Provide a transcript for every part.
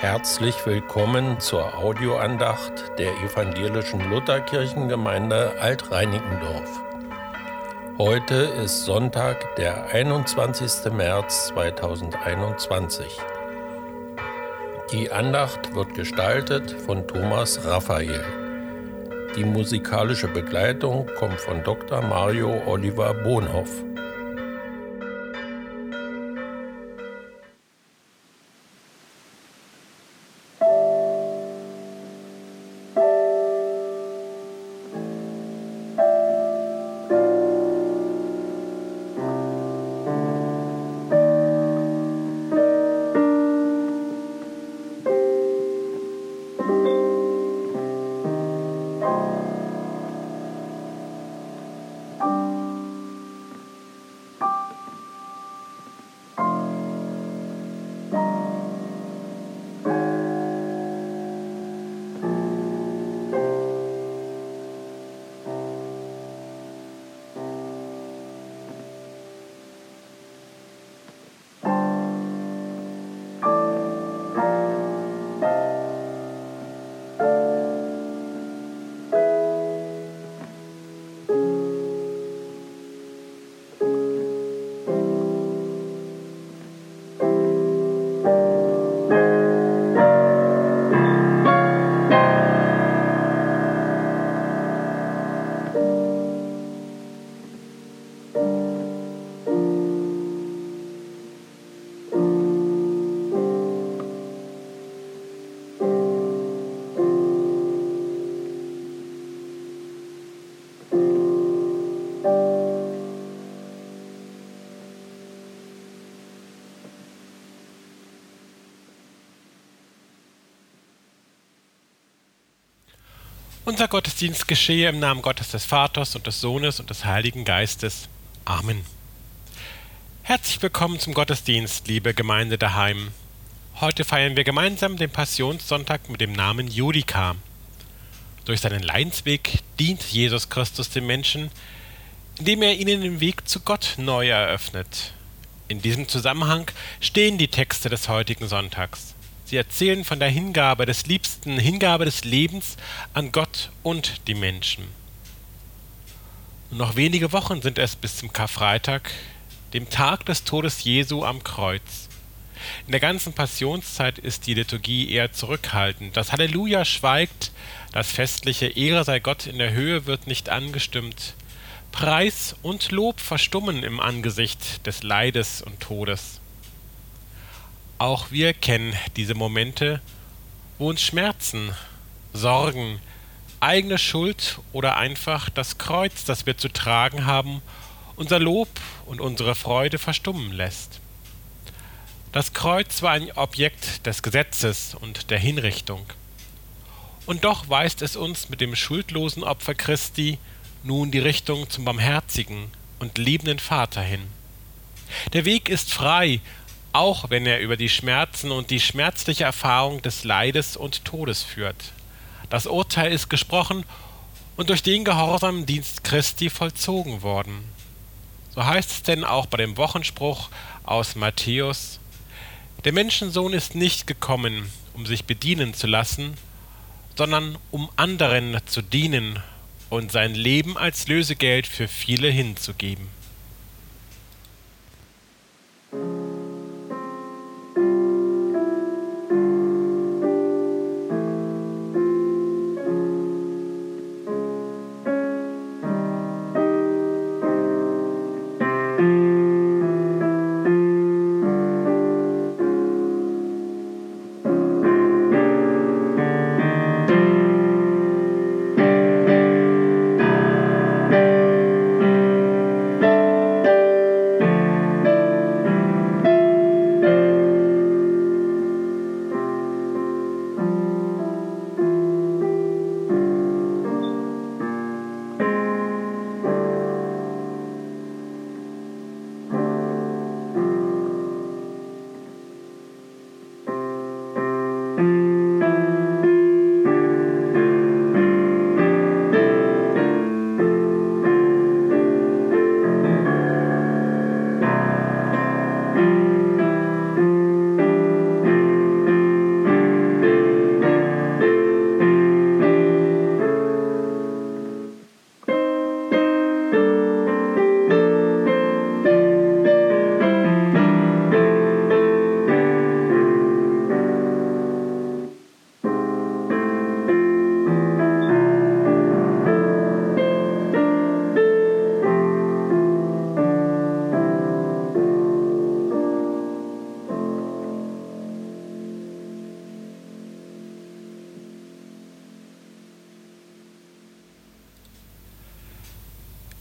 Herzlich willkommen zur Audioandacht der evangelischen Lutherkirchengemeinde Alt-Reinickendorf. Heute ist Sonntag, der 21. März 2021. Die Andacht wird gestaltet von Thomas Raphael. Die musikalische Begleitung kommt von Dr. Mario Oliver Bohnhoff. Unser Gottesdienst geschehe im Namen Gottes des Vaters und des Sohnes und des Heiligen Geistes. Amen. Herzlich willkommen zum Gottesdienst, liebe Gemeinde daheim. Heute feiern wir gemeinsam den Passionssonntag mit dem Namen Judika. Durch seinen Leidensweg dient Jesus Christus den Menschen, indem er ihnen den Weg zu Gott neu eröffnet. In diesem Zusammenhang stehen die Texte des heutigen Sonntags. Sie erzählen von der Hingabe des Liebsten, Hingabe des Lebens an Gott und die Menschen. Und noch wenige Wochen sind es bis zum Karfreitag, dem Tag des Todes Jesu am Kreuz. In der ganzen Passionszeit ist die Liturgie eher zurückhaltend. Das Halleluja schweigt, das festliche Ehre sei Gott in der Höhe wird nicht angestimmt. Preis und Lob verstummen im Angesicht des Leides und Todes. Auch wir kennen diese Momente, wo uns Schmerzen, Sorgen, eigene Schuld oder einfach das Kreuz, das wir zu tragen haben, unser Lob und unsere Freude verstummen lässt. Das Kreuz war ein Objekt des Gesetzes und der Hinrichtung. Und doch weist es uns mit dem schuldlosen Opfer Christi nun die Richtung zum barmherzigen und liebenden Vater hin. Der Weg ist frei auch wenn er über die Schmerzen und die schmerzliche Erfahrung des Leides und Todes führt. Das Urteil ist gesprochen und durch den gehorsamen Dienst Christi vollzogen worden. So heißt es denn auch bei dem Wochenspruch aus Matthäus, der Menschensohn ist nicht gekommen, um sich bedienen zu lassen, sondern um anderen zu dienen und sein Leben als Lösegeld für viele hinzugeben.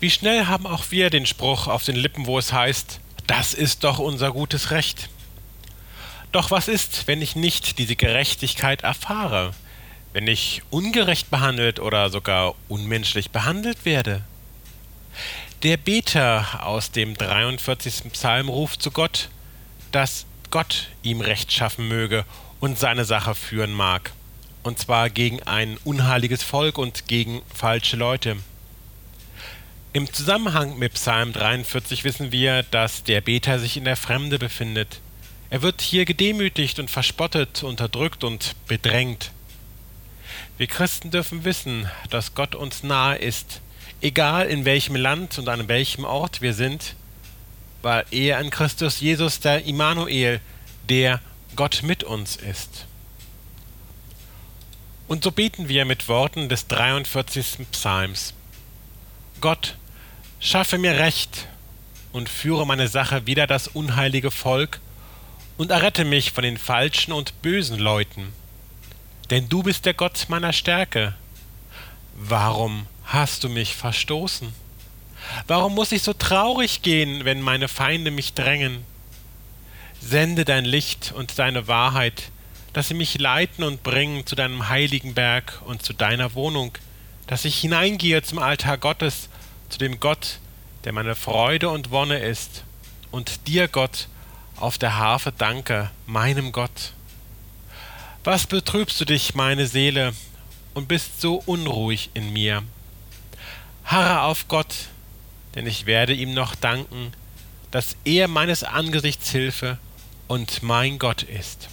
Wie schnell haben auch wir den Spruch auf den Lippen, wo es heißt, das ist doch unser gutes Recht. Doch was ist, wenn ich nicht diese Gerechtigkeit erfahre, wenn ich ungerecht behandelt oder sogar unmenschlich behandelt werde? Der Beter aus dem 43. Psalm ruft zu Gott, dass Gott ihm Recht schaffen möge und seine Sache führen mag, und zwar gegen ein unheiliges Volk und gegen falsche Leute. Im Zusammenhang mit Psalm 43 wissen wir, dass der Beter sich in der Fremde befindet. Er wird hier gedemütigt und verspottet, unterdrückt und bedrängt. Wir Christen dürfen wissen, dass Gott uns nahe ist, egal in welchem Land und an welchem Ort wir sind, weil er in Christus Jesus der Immanuel, der Gott mit uns ist. Und so beten wir mit Worten des 43. Psalms. Gott, Schaffe mir Recht und führe meine Sache wider das unheilige Volk und errette mich von den falschen und bösen Leuten. Denn du bist der Gott meiner Stärke. Warum hast du mich verstoßen? Warum muss ich so traurig gehen, wenn meine Feinde mich drängen? Sende dein Licht und deine Wahrheit, dass sie mich leiten und bringen zu deinem heiligen Berg und zu deiner Wohnung, dass ich hineingehe zum Altar Gottes zu dem Gott, der meine Freude und Wonne ist, und dir, Gott, auf der Harfe danke, meinem Gott. Was betrübst du dich, meine Seele, und bist so unruhig in mir? Harre auf Gott, denn ich werde ihm noch danken, dass er meines Angesichts Hilfe und mein Gott ist.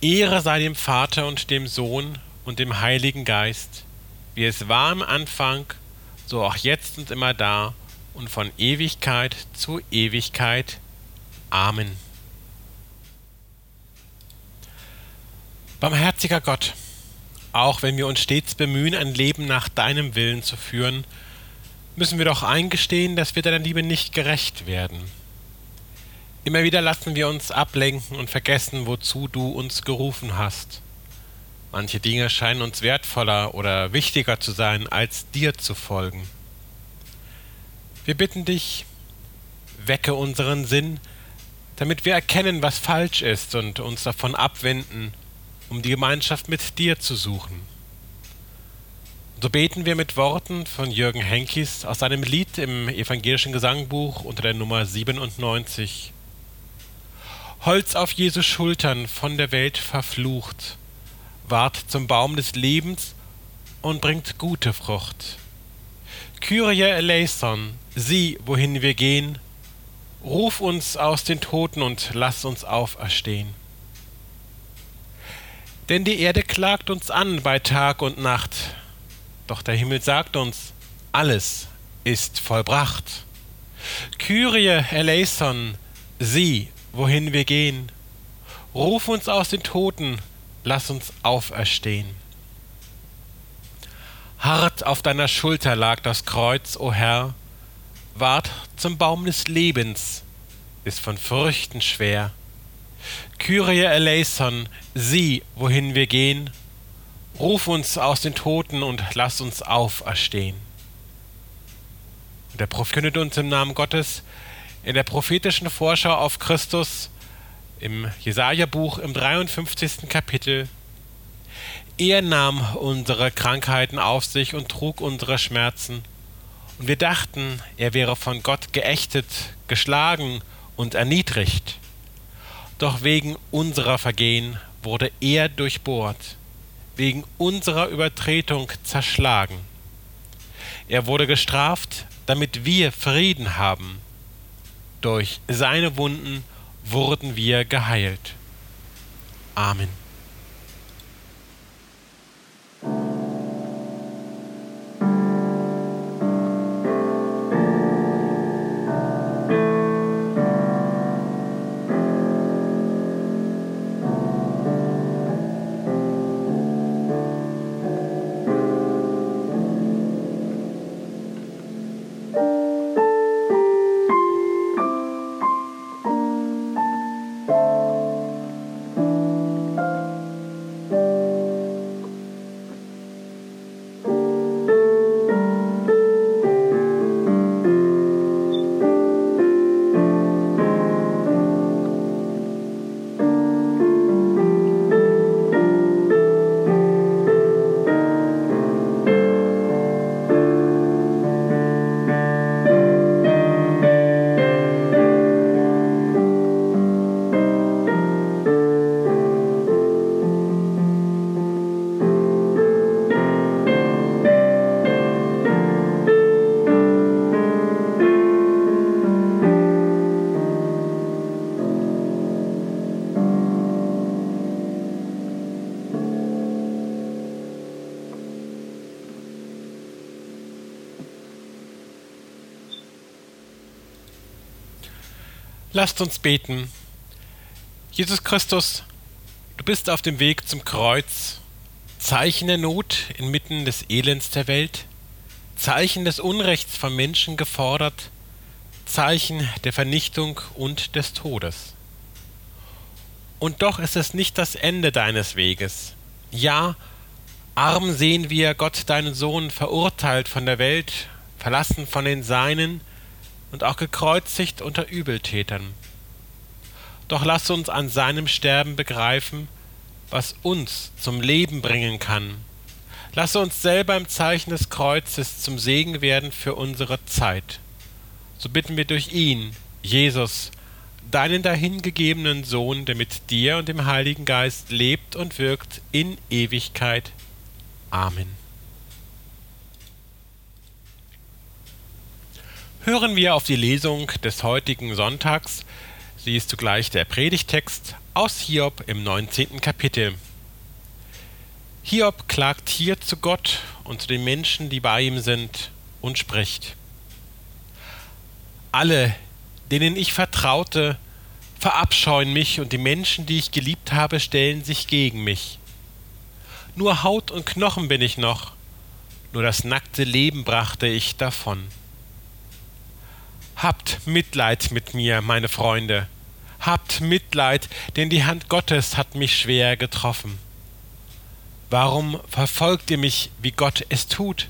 Ehre sei dem Vater und dem Sohn und dem Heiligen Geist, wie es war im Anfang, so auch jetzt und immer da und von Ewigkeit zu Ewigkeit. Amen. Barmherziger Gott, auch wenn wir uns stets bemühen, ein Leben nach deinem Willen zu führen, müssen wir doch eingestehen, dass wir deiner Liebe nicht gerecht werden. Immer wieder lassen wir uns ablenken und vergessen, wozu du uns gerufen hast. Manche Dinge scheinen uns wertvoller oder wichtiger zu sein, als dir zu folgen. Wir bitten dich, wecke unseren Sinn, damit wir erkennen, was falsch ist und uns davon abwenden, um die Gemeinschaft mit dir zu suchen. So beten wir mit Worten von Jürgen Henkis aus seinem Lied im evangelischen Gesangbuch unter der Nummer 97. Holz auf Jesu Schultern von der Welt verflucht, ward zum Baum des Lebens und bringt gute Frucht. Kyrie eleison, sieh, wohin wir gehen, ruf uns aus den Toten und lass uns auferstehen. Denn die Erde klagt uns an bei Tag und Nacht, doch der Himmel sagt uns, alles ist vollbracht. Kyrie eleison, sieh, wohin wir gehen, ruf uns aus den Toten, lass uns auferstehen. Hart auf deiner Schulter lag das Kreuz, o Herr, ward zum Baum des Lebens, ist von Früchten schwer. Kyrie eleison, sieh, wohin wir gehen, ruf uns aus den Toten und lass uns auferstehen. Und der Prophet kündet uns im Namen Gottes in der prophetischen Vorschau auf Christus im Jesaja-Buch im 53. Kapitel. Er nahm unsere Krankheiten auf sich und trug unsere Schmerzen. Und wir dachten, er wäre von Gott geächtet, geschlagen und erniedrigt. Doch wegen unserer Vergehen wurde er durchbohrt, wegen unserer Übertretung zerschlagen. Er wurde gestraft, damit wir Frieden haben. Durch seine Wunden wurden wir geheilt. Amen. Lasst uns beten. Jesus Christus, du bist auf dem Weg zum Kreuz, Zeichen der Not inmitten des Elends der Welt, Zeichen des Unrechts vom Menschen gefordert, Zeichen der Vernichtung und des Todes. Und doch ist es nicht das Ende deines Weges. Ja, arm sehen wir Gott deinen Sohn verurteilt von der Welt, verlassen von den Seinen und auch gekreuzigt unter Übeltätern. Doch lass uns an seinem Sterben begreifen, was uns zum Leben bringen kann. Lass uns selber im Zeichen des Kreuzes zum Segen werden für unsere Zeit. So bitten wir durch ihn, Jesus, deinen dahingegebenen Sohn, der mit dir und dem Heiligen Geist lebt und wirkt in Ewigkeit. Amen. Hören wir auf die Lesung des heutigen Sonntags. Sie ist zugleich der Predigtext aus Hiob im 19. Kapitel. Hiob klagt hier zu Gott und zu den Menschen, die bei ihm sind, und spricht. Alle, denen ich vertraute, verabscheuen mich und die Menschen, die ich geliebt habe, stellen sich gegen mich. Nur Haut und Knochen bin ich noch, nur das nackte Leben brachte ich davon. Habt Mitleid mit mir, meine Freunde, habt Mitleid, denn die Hand Gottes hat mich schwer getroffen. Warum verfolgt ihr mich, wie Gott es tut?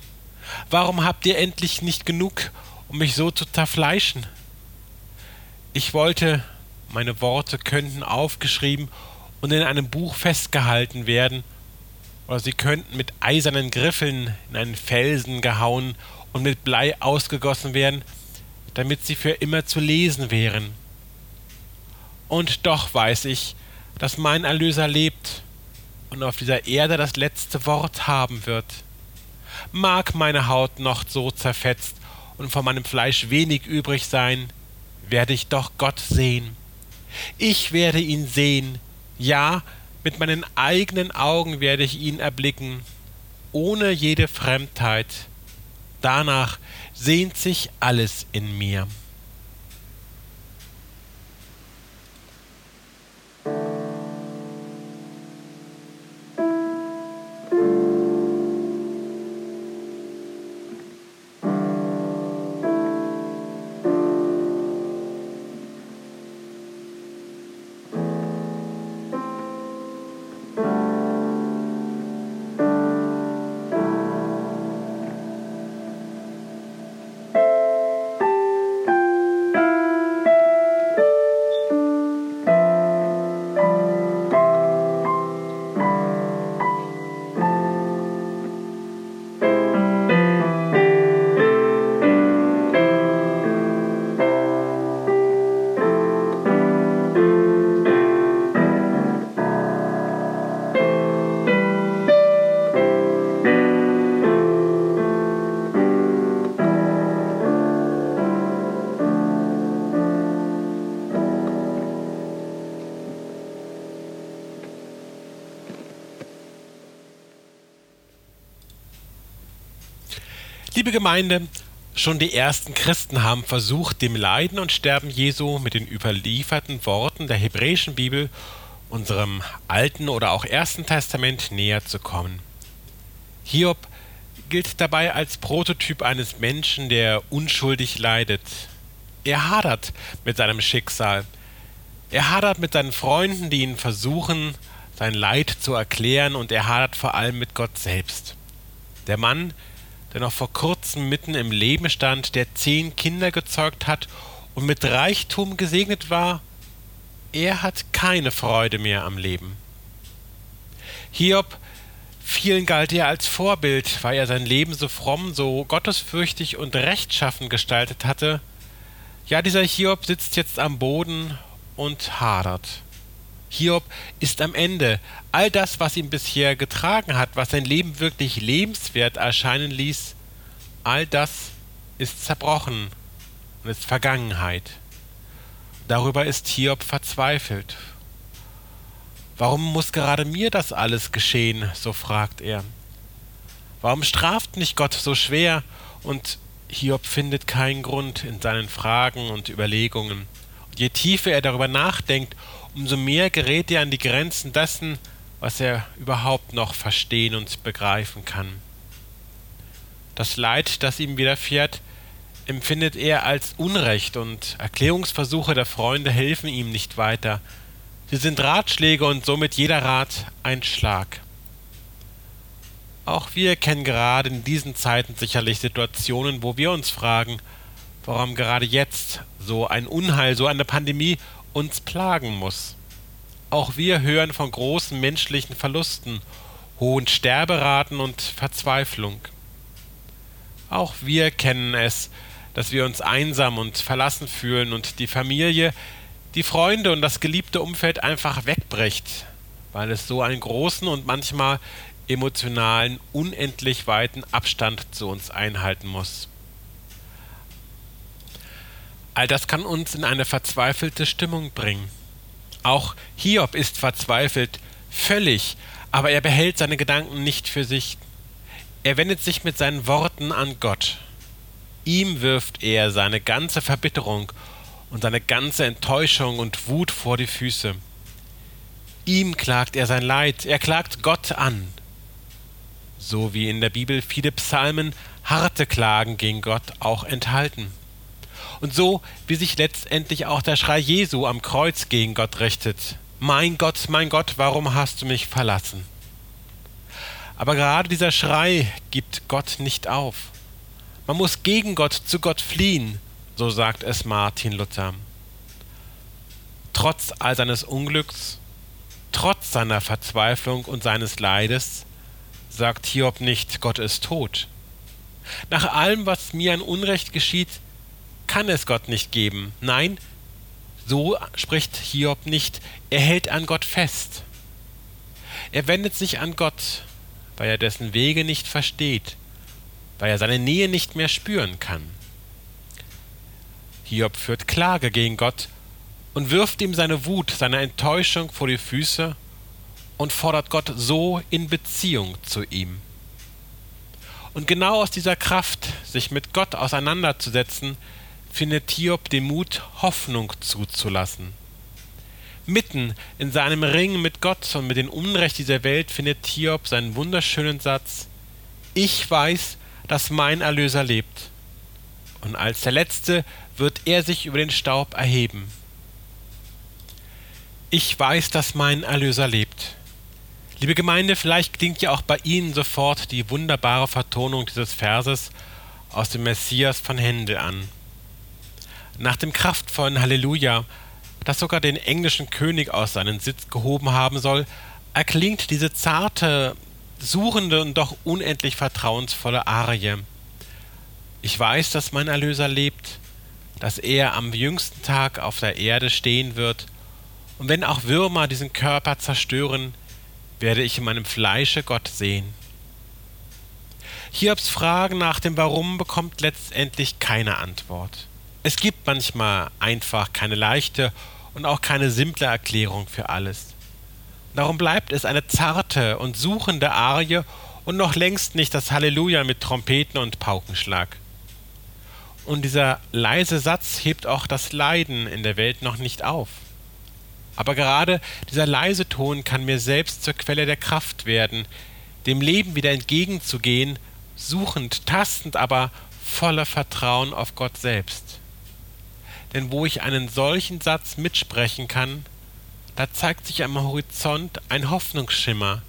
Warum habt ihr endlich nicht genug, um mich so zu zerfleischen? Ich wollte, meine Worte könnten aufgeschrieben und in einem Buch festgehalten werden, oder sie könnten mit eisernen Griffeln in einen Felsen gehauen und mit Blei ausgegossen werden, damit sie für immer zu lesen wären. Und doch weiß ich, dass mein Erlöser lebt und auf dieser Erde das letzte Wort haben wird. Mag meine Haut noch so zerfetzt und von meinem Fleisch wenig übrig sein, werde ich doch Gott sehen. Ich werde ihn sehen, ja, mit meinen eigenen Augen werde ich ihn erblicken, ohne jede Fremdheit. Danach sehnt sich alles in mir. Liebe Gemeinde, schon die ersten Christen haben versucht, dem Leiden und Sterben Jesu mit den überlieferten Worten der hebräischen Bibel, unserem Alten oder auch Ersten Testament, näher zu kommen. Hiob gilt dabei als Prototyp eines Menschen, der unschuldig leidet. Er hadert mit seinem Schicksal. Er hadert mit seinen Freunden, die ihn versuchen, sein Leid zu erklären, und er hadert vor allem mit Gott selbst. Der Mann, der noch vor kurzem mitten im Leben stand, der zehn Kinder gezeugt hat und mit Reichtum gesegnet war, er hat keine Freude mehr am Leben. Hiob, vielen galt er als Vorbild, weil er sein Leben so fromm, so gottesfürchtig und rechtschaffen gestaltet hatte. Ja, dieser Hiob sitzt jetzt am Boden und hadert. Hiob ist am Ende. All das, was ihn bisher getragen hat, was sein Leben wirklich lebenswert erscheinen ließ, all das ist zerbrochen und ist Vergangenheit. Darüber ist Hiob verzweifelt. Warum muss gerade mir das alles geschehen? so fragt er. Warum straft nicht Gott so schwer? Und Hiob findet keinen Grund in seinen Fragen und Überlegungen. Je tiefer er darüber nachdenkt, umso mehr gerät er an die Grenzen dessen, was er überhaupt noch verstehen und begreifen kann. Das Leid, das ihm widerfährt, empfindet er als Unrecht und Erklärungsversuche der Freunde helfen ihm nicht weiter. Sie sind Ratschläge und somit jeder Rat ein Schlag. Auch wir kennen gerade in diesen Zeiten sicherlich Situationen, wo wir uns fragen, warum gerade jetzt so ein Unheil, so eine Pandemie uns plagen muss. Auch wir hören von großen menschlichen Verlusten, hohen Sterberaten und Verzweiflung. Auch wir kennen es, dass wir uns einsam und verlassen fühlen und die Familie, die Freunde und das geliebte Umfeld einfach wegbricht, weil es so einen großen und manchmal emotionalen, unendlich weiten Abstand zu uns einhalten muss. All das kann uns in eine verzweifelte Stimmung bringen. Auch Hiob ist verzweifelt, völlig, aber er behält seine Gedanken nicht für sich. Er wendet sich mit seinen Worten an Gott. Ihm wirft er seine ganze Verbitterung und seine ganze Enttäuschung und Wut vor die Füße. Ihm klagt er sein Leid, er klagt Gott an so wie in der Bibel viele Psalmen harte Klagen gegen Gott auch enthalten. Und so wie sich letztendlich auch der Schrei Jesu am Kreuz gegen Gott richtet. Mein Gott, mein Gott, warum hast du mich verlassen? Aber gerade dieser Schrei gibt Gott nicht auf. Man muss gegen Gott zu Gott fliehen, so sagt es Martin Luther. Trotz all seines Unglücks, trotz seiner Verzweiflung und seines Leides, sagt Hiob nicht, Gott ist tot. Nach allem, was mir an Unrecht geschieht, kann es Gott nicht geben. Nein, so spricht Hiob nicht. Er hält an Gott fest. Er wendet sich an Gott, weil er dessen Wege nicht versteht, weil er seine Nähe nicht mehr spüren kann. Hiob führt Klage gegen Gott und wirft ihm seine Wut, seine Enttäuschung vor die Füße und fordert Gott so in Beziehung zu ihm. Und genau aus dieser Kraft, sich mit Gott auseinanderzusetzen, findet Hiob den Mut, Hoffnung zuzulassen. Mitten in seinem Ringen mit Gott und mit dem Unrecht dieser Welt findet Hiob seinen wunderschönen Satz Ich weiß, dass mein Erlöser lebt. Und als der Letzte wird er sich über den Staub erheben. Ich weiß, dass mein Erlöser lebt. Liebe Gemeinde, vielleicht klingt ja auch bei Ihnen sofort die wunderbare Vertonung dieses Verses aus dem Messias von Händel an. Nach dem kraftvollen Halleluja, das sogar den englischen König aus seinem Sitz gehoben haben soll, erklingt diese zarte, suchende und doch unendlich vertrauensvolle Arie. Ich weiß, dass mein Erlöser lebt, dass er am jüngsten Tag auf der Erde stehen wird, und wenn auch Würmer diesen Körper zerstören, werde ich in meinem Fleische Gott sehen. Hiobs Frage nach dem Warum bekommt letztendlich keine Antwort. Es gibt manchmal einfach keine leichte und auch keine simple Erklärung für alles. Darum bleibt es eine zarte und suchende Arie und noch längst nicht das Halleluja mit Trompeten und Paukenschlag. Und dieser leise Satz hebt auch das Leiden in der Welt noch nicht auf. Aber gerade dieser leise Ton kann mir selbst zur Quelle der Kraft werden, dem Leben wieder entgegenzugehen, suchend, tastend, aber voller Vertrauen auf Gott selbst. Denn wo ich einen solchen Satz mitsprechen kann, da zeigt sich am Horizont ein Hoffnungsschimmer,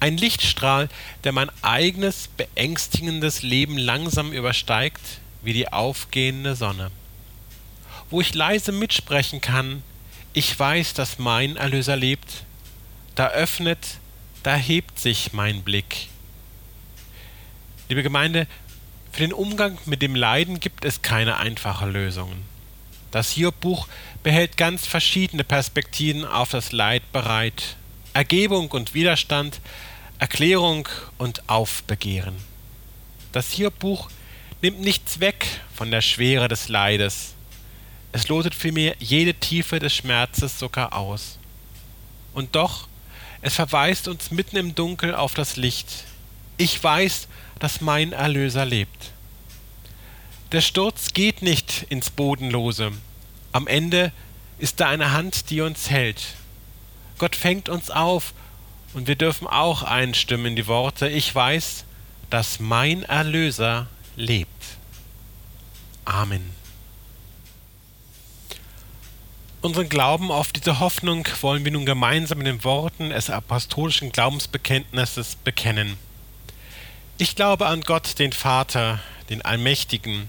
ein Lichtstrahl, der mein eigenes beängstigendes Leben langsam übersteigt wie die aufgehende Sonne. Wo ich leise mitsprechen kann, ich weiß, dass mein Erlöser lebt, da öffnet, da hebt sich mein Blick. Liebe Gemeinde, für den Umgang mit dem Leiden gibt es keine einfachen Lösungen. Das Hiob-Buch behält ganz verschiedene Perspektiven auf das Leid bereit. Ergebung und Widerstand, Erklärung und Aufbegehren. Das Hiob-Buch nimmt nichts weg von der Schwere des Leides, es lotet vielmehr jede Tiefe des Schmerzes sogar aus. Und doch, es verweist uns mitten im Dunkel auf das Licht. Ich weiß, dass mein Erlöser lebt. Der Sturz geht nicht ins Bodenlose. Am Ende ist da eine Hand, die uns hält. Gott fängt uns auf und wir dürfen auch einstimmen in die Worte, ich weiß, dass mein Erlöser lebt. Amen. Unseren Glauben auf diese Hoffnung wollen wir nun gemeinsam in den Worten des apostolischen Glaubensbekenntnisses bekennen. Ich glaube an Gott, den Vater, den Allmächtigen,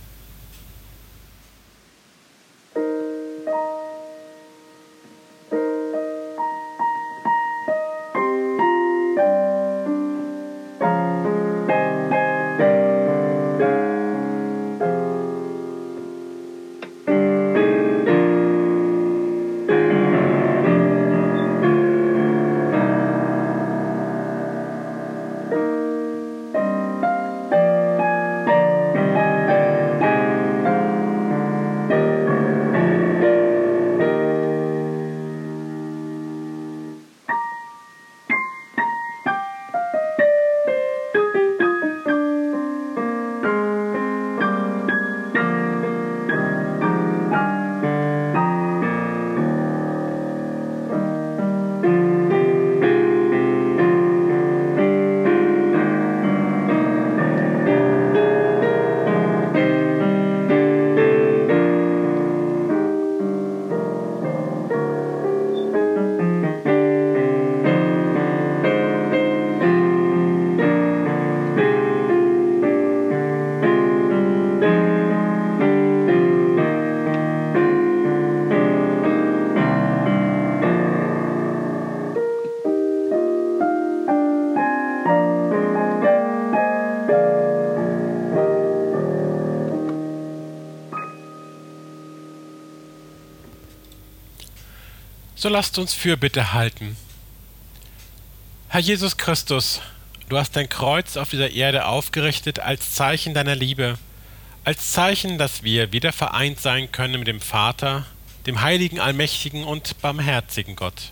So lasst uns Fürbitte halten. Herr Jesus Christus, du hast dein Kreuz auf dieser Erde aufgerichtet als Zeichen deiner Liebe, als Zeichen, dass wir wieder vereint sein können mit dem Vater, dem heiligen, allmächtigen und barmherzigen Gott.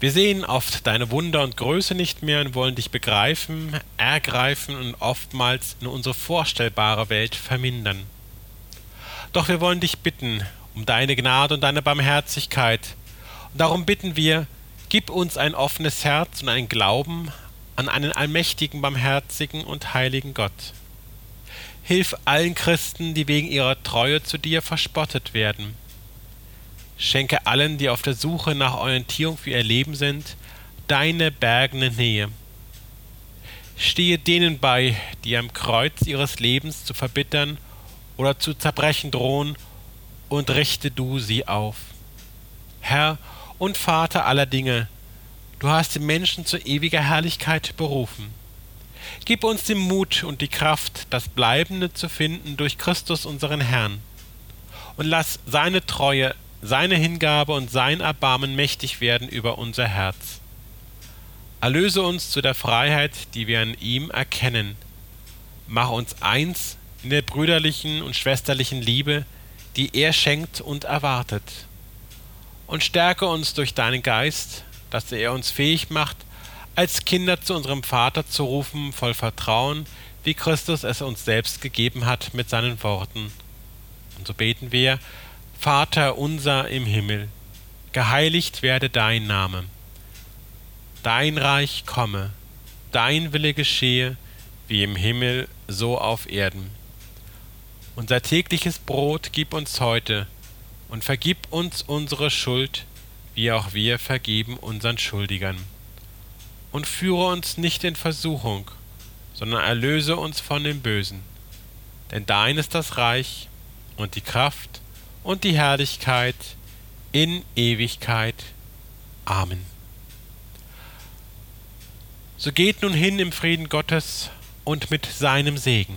Wir sehen oft deine Wunder und Größe nicht mehr und wollen dich begreifen, ergreifen und oftmals in unsere vorstellbare Welt vermindern. Doch wir wollen dich bitten um deine Gnade und deine Barmherzigkeit. Und darum bitten wir, gib uns ein offenes Herz und einen Glauben an einen allmächtigen, barmherzigen und heiligen Gott. Hilf allen Christen, die wegen ihrer Treue zu dir verspottet werden. Schenke allen, die auf der Suche nach Orientierung für ihr Leben sind, deine bergende Nähe. Stehe denen bei, die am Kreuz ihres Lebens zu verbittern oder zu zerbrechen drohen und richte du sie auf. Herr und Vater aller Dinge, du hast den Menschen zu ewiger Herrlichkeit berufen. Gib uns den Mut und die Kraft, das Bleibende zu finden durch Christus unseren Herrn. Und lass seine Treue, seine Hingabe und sein Erbarmen mächtig werden über unser Herz. Erlöse uns zu der Freiheit, die wir an ihm erkennen. Mach uns eins in der brüderlichen und schwesterlichen Liebe, die er schenkt und erwartet. Und stärke uns durch deinen Geist, dass er uns fähig macht, als Kinder zu unserem Vater zu rufen, voll Vertrauen, wie Christus es uns selbst gegeben hat mit seinen Worten. Und so beten wir, Vater unser im Himmel, geheiligt werde dein Name. Dein Reich komme, dein Wille geschehe, wie im Himmel, so auf Erden. Unser tägliches Brot gib uns heute und vergib uns unsere Schuld, wie auch wir vergeben unseren Schuldigern. Und führe uns nicht in Versuchung, sondern erlöse uns von dem Bösen. Denn dein ist das Reich und die Kraft und die Herrlichkeit in Ewigkeit. Amen. So geht nun hin im Frieden Gottes und mit seinem Segen.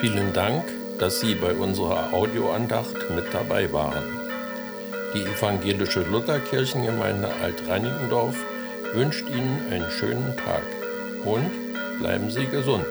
Vielen Dank, dass Sie bei unserer Audioandacht mit dabei waren. Die evangelische Lutherkirchengemeinde Alt-Reinickendorf wünscht Ihnen einen schönen Tag und bleiben Sie gesund.